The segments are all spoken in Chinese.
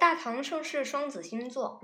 大唐盛世双子星座。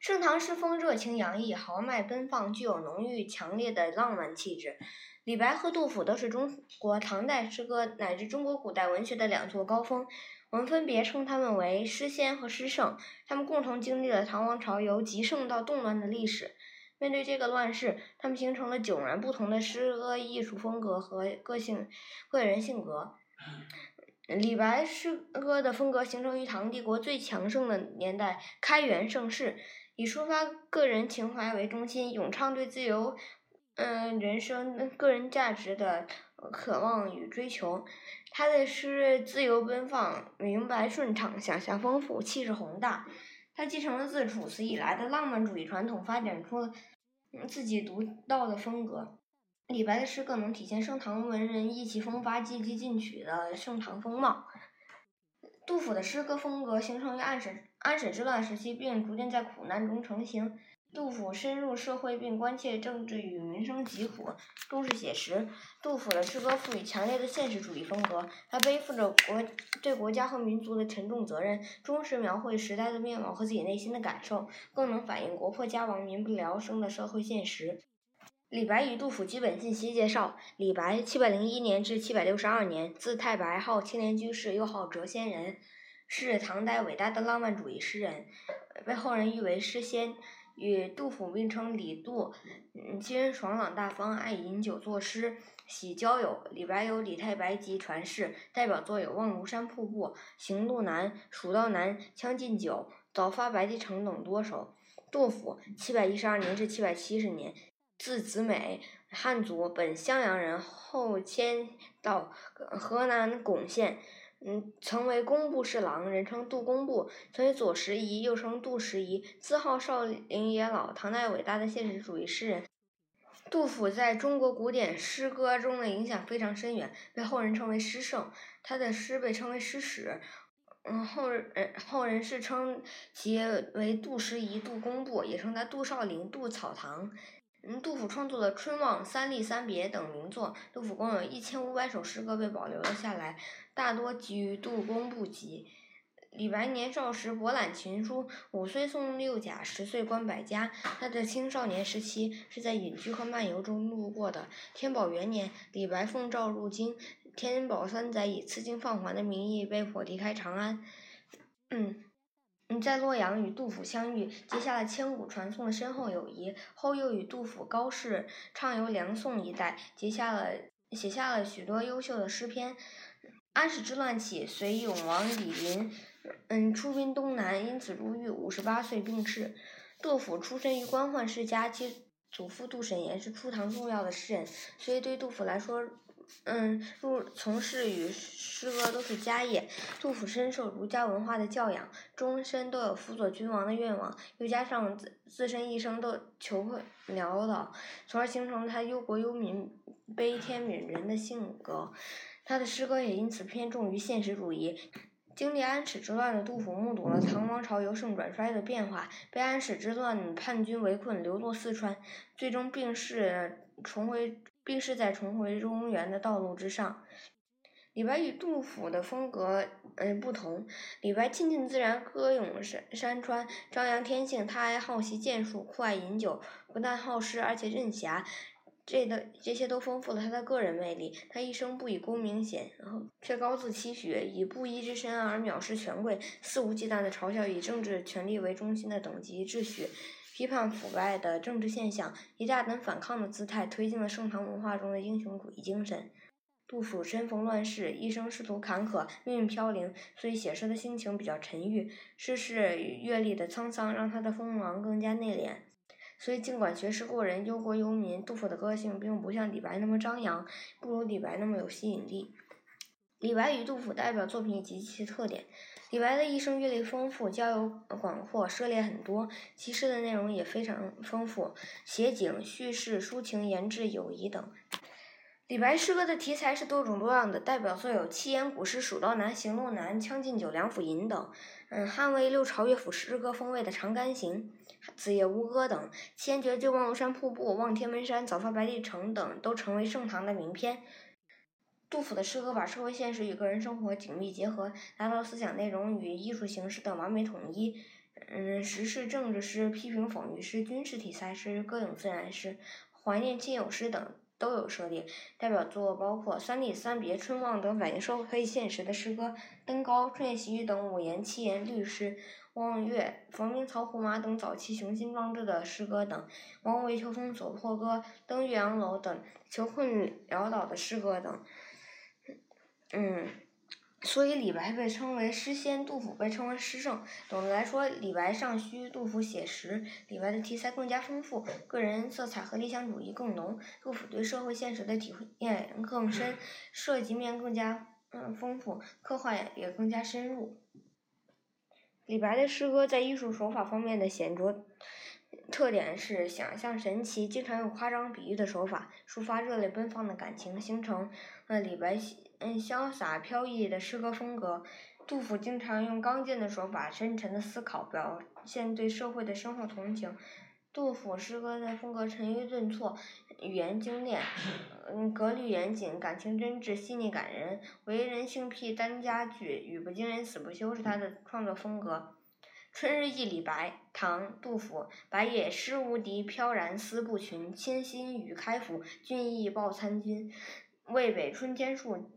盛唐诗风热情洋溢，豪迈奔放，具有浓郁强烈的浪漫气质。李白和杜甫都是中国唐代诗歌乃至中国古代文学的两座高峰，我们分别称他们为诗仙和诗圣。他们共同经历了唐王朝由极盛到动乱的历史。面对这个乱世，他们形成了迥然不同的诗歌艺术风格和个性个人性格。李白诗歌的风格形成于唐帝国最强盛的年代——开元盛世，以抒发个人情怀为中心，咏唱对自由、嗯人生、个人价值的渴望与追求。他的诗自由奔放、明白顺畅、想象丰富、气势宏大。他继承了自楚辞以来的浪漫主义传统，发展出自己独到的风格。李白的诗更能体现盛唐文人意气风发、积极进取的盛唐风貌。杜甫的诗歌风格形成于安史安史之乱时期，并逐渐在苦难中成型。杜甫深入社会，并关切政治与民生疾苦，重视写实。杜甫的诗歌赋予强烈的现实主义风格，他背负着国对国家和民族的沉重责任，忠实描绘时代的面貌和自己内心的感受，更能反映国破家亡、民不聊生的社会现实。李白与杜甫基本信息介绍：李白，七百零一年至七百六十二年，字太白，号青莲居士，又号谪仙人，是唐代伟大的浪漫主义诗人，被后人誉为诗仙。与杜甫并称李杜。嗯，其人爽朗大方，爱饮酒作诗，喜交友。李白有李太白集传世，代表作有《望庐山瀑布》《行路难》《蜀道难》《将进酒》《早发白帝城》等多首。杜甫，七百一十二年至七百七十年。字子美，汉族，本襄阳人，后迁到河南巩县，嗯，曾为工部侍郎，人称杜工部，曾为左拾遗，又称杜拾遗，自号少陵野老，唐代伟大的现实主义诗人。杜甫在中国古典诗歌中的影响非常深远，被后人称为诗圣。他的诗被称为诗史，嗯，后人后人是称其为杜拾遗、杜工部，也称他杜少陵、杜草堂。嗯，杜甫创作了《春望》《三吏》《三别》等名作。杜甫共有一千五百首诗歌被保留了下来，大多集于《杜工部集》。李白年少时博览群书，五岁诵六甲，十岁观百家。他的青少年时期是在隐居和漫游中度过的。天宝元年，李白奉诏入京，天宝三载以赐金放还的名义被迫离开长安。嗯。在洛阳与杜甫相遇，结下了千古传颂的深厚友谊。后又与杜甫、高适畅游梁宋一带，结下了写下了许多优秀的诗篇。安史之乱起，随永王李璘，嗯，出兵东南，因此入狱，五十八岁病逝。杜甫出身于官宦世家，其祖父杜审言是初唐重要的诗人，所以对杜甫来说。嗯，入从事与诗歌都是家业。杜甫深受儒家文化的教养，终身都有辅佐君王的愿望，又加上自自身一生都求困潦倒，从而形成他忧国忧民、悲天悯人的性格。他的诗歌也因此偏重于现实主义。经历安史之乱的杜甫，目睹了唐王朝由盛转衰的变化，被安史之乱叛军围困，流落四川，最终病逝，重回。并是在重回中原的道路之上。李白与杜甫的风格嗯不同，李白亲近自然，歌咏山山川，张扬天性；他还好习剑术，酷爱饮酒，不但好诗，而且任侠。这的这些都丰富了他的个人魅力。他一生不以功名显，然后却高自期许，以布衣之身而藐视权贵，肆无忌惮的嘲笑以政治权力为中心的等级秩序。批判腐败的政治现象，以大胆反抗的姿态推进了盛唐文化中的英雄主义精神。杜甫身逢乱世，一生仕途坎坷，命运飘零，所以写诗的心情比较沉郁。世事阅历的沧桑，让他的锋芒更加内敛。所以，尽管学识过人，忧国忧民，杜甫的个性并不像李白那么张扬，不如李白那么有吸引力。李白与杜甫代表作品及其特点。李白的一生阅历丰富，交友广阔，涉猎很多，其诗的内容也非常丰富，写景、叙事、抒情、言志、友谊等。李白诗歌的题材是多种多样的，代表作有七言古诗《蜀道难》《行路难》《将进酒》《梁甫吟》等。嗯，汉魏六朝乐府诗歌风味的《长干行》《子夜吴歌》等，先觉就《望庐山瀑布》《望天门山》《早发白帝城》等都成为盛唐的名篇。杜甫的诗歌把社会现实与个人生活紧密结合，达到思想内容与艺术形式的完美统一。嗯，时事政治诗、批评讽喻诗、军事题材诗、歌咏自然诗、怀念亲友诗等都有涉猎。代表作包括《三吏》《三别》《春望》等反映社会现实的诗歌，《登高》《春夜喜雨》等五言七言律诗，《望岳》《逢兵曹胡马》等早期雄心壮志的诗歌等，《王维秋风所破歌》《登岳阳楼》等求困潦倒的诗歌等。嗯。所以李白被称为诗仙，杜甫被称为诗圣。总的来说，李白尚虚，杜甫写实。李白的题材更加丰富，个人色彩和理想主义更浓；杜甫对社会现实的体验更深，涉及面更加嗯丰富，刻画也更加深入。李白的诗歌在艺术手法方面的显著特点是想象神奇，经常用夸张比喻的手法抒发热泪奔放的感情，形成了李白。嗯，潇洒飘逸的诗歌风格。杜甫经常用刚劲的手法、深沉的思考表现对社会的深厚同情。杜甫诗歌的风格沉郁顿挫，语言精炼，嗯，格律严谨，感情真挚，细腻感人。为人性癖单佳句，语不惊人死不休是他的创作风格。春日忆李白，唐·杜甫。白也诗无敌，飘然思不群。倾心语开府，俊逸报参军。渭北春天树，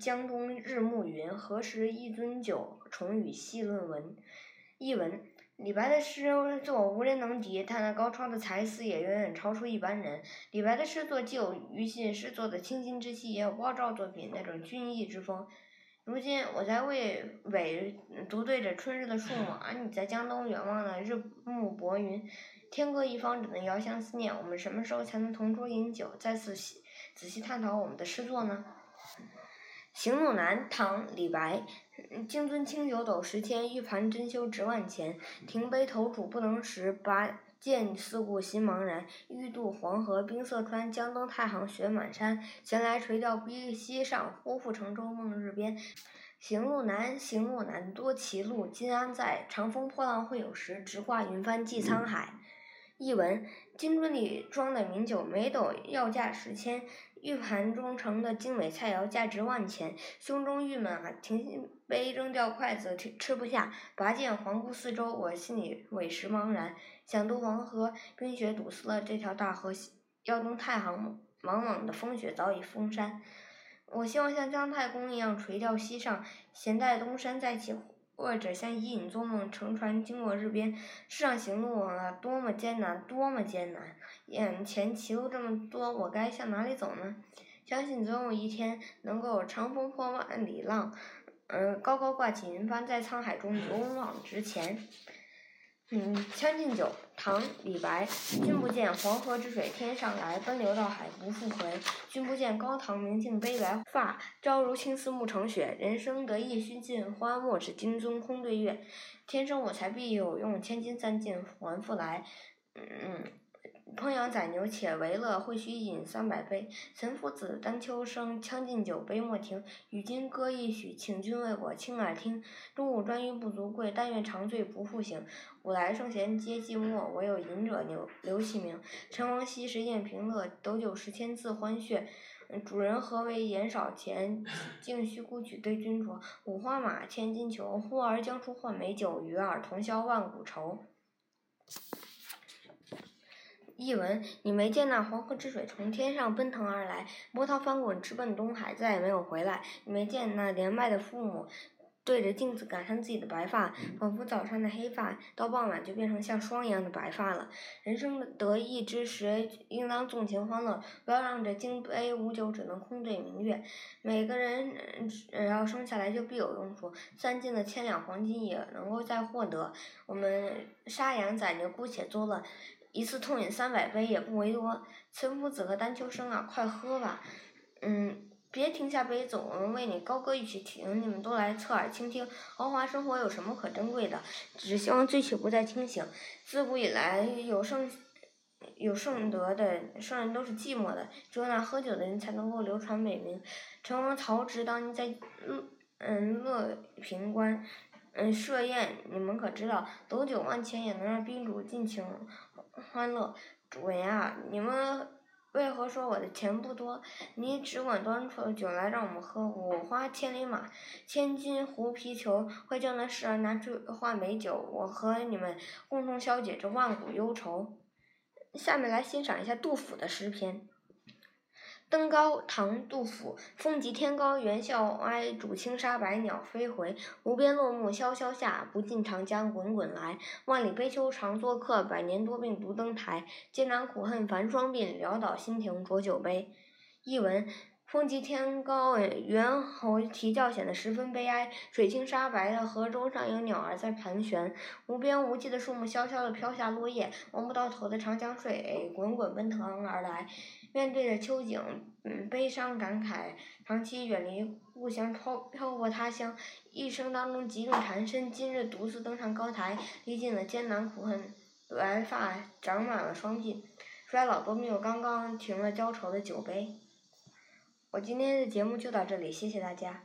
江东日暮云。何时一樽酒，重与细论文。译文：李白的诗作无人能敌，他那高超的才思也远远超出一般人。李白的诗作既有余信诗作的清新之气，也有鲍照作品那种俊逸之风。如今我在渭北独对着春日的树木，而你在江东远望的日暮薄云。天各一方，只能遥相思念。我们什么时候才能同桌饮酒，再次仔细探讨我们的诗作呢？《行路难》唐·李白。金樽清酒斗十千，玉盘珍羞值万钱。停杯投箸不能食，拔剑四顾心茫然。欲渡黄河冰塞川，将登太行雪满山。闲来垂钓碧溪上，忽复乘舟梦日边。行路难，行路难，多歧路，今安在？长风破浪会有时，直挂云帆济沧海。译文：金樽里装的名酒，每斗要价十千；玉盘中盛的精美菜肴，价值万钱。胸中郁闷啊，停杯扔掉筷子，吃不下；拔剑环顾四周，我心里委实茫然。想渡黄河，冰雪堵塞了这条大河；要登太行，莽莽的风雪早已封山。我希望像姜太公一样垂钓溪上，闲待东山再起。或者像隐隐做梦，乘船经过日边，世上行路啊，多么艰难，多么艰难！眼前歧路这么多，我该向哪里走呢？相信总有一天能够长风破万里浪，嗯，高高挂起云帆，在沧海中勇往直前。嗯，《将进酒》唐·李白。君不见黄河之水天上来，奔流到海不复回。君不见高堂明镜悲白发，朝如青丝暮成雪。人生得意须尽欢，莫使金樽空对月。天生我材必有用，千金散尽还复来。嗯。烹羊宰牛且为乐，会须一饮三百杯。岑夫子，丹丘生，将进酒，杯莫停。与君歌一曲，请君为我倾耳听。中午颛臾不足贵，但愿长醉不复醒。古来圣贤皆寂寞，唯有饮者留留其名。陈王昔时宴平乐，斗酒十千恣欢谑。主人何为言少钱，径须沽取对君酌。五花马，千金裘，呼儿将出换美酒，与尔同销万古愁。译文：你没见那黄河之水从天上奔腾而来，波涛翻滚，直奔东海，再也没有回来。你没见那年迈的父母对着镜子感叹自己的白发，仿佛早上的黑发到傍晚就变成像霜一样的白发了。人生的得意之时，应当纵情欢乐，不要让这金杯无酒只能空对明月。每个人只要生下来就必有用处，散尽的千两黄金也能够再获得。我们杀羊宰牛姑且作乐。一次痛饮三百杯也不为多，岑夫子和丹丘生啊，快喝吧！嗯，别停下杯子，我们为你高歌一曲，请你们都来侧耳倾听。豪华生活有什么可珍贵的？只希望醉酒不再清醒。自古以来，有圣有圣德的圣人都是寂寞的，只有那喝酒的人才能够流传美名。成王曹植当年在嗯乐平关嗯设宴，你们可知道？斗酒万千也能让宾主尽情。欢乐，主人啊，你们为何说我的钱不多？你只管端出酒来让我们喝，我花千里马、千金狐皮裘，会叫那侍儿拿出换美酒，我和你们共同消解这万古忧愁。下面来欣赏一下杜甫的诗篇。登高，唐·杜甫。风急天高猿啸哀，渚清沙白鸟飞回。无边落木萧萧下，不尽长江滚滚来。万里悲秋常作客，百年多病独登台。艰难苦恨繁霜鬓，潦倒新停浊酒杯。译文：风急天高，猿猴啼叫显得十分悲哀。水清沙白的河中上有鸟儿在盘旋。无边无际的树木萧萧地飘下落叶，望不到头的长江水滚滚奔腾而来。面对着秋景，嗯，悲伤感慨，长期远离故乡，漂漂泊他乡，一生当中疾病缠身，今日独自登上高台，历尽了艰难苦恨，白发长满了双鬓，衰老多命又刚刚停了浇愁的酒杯。我今天的节目就到这里，谢谢大家。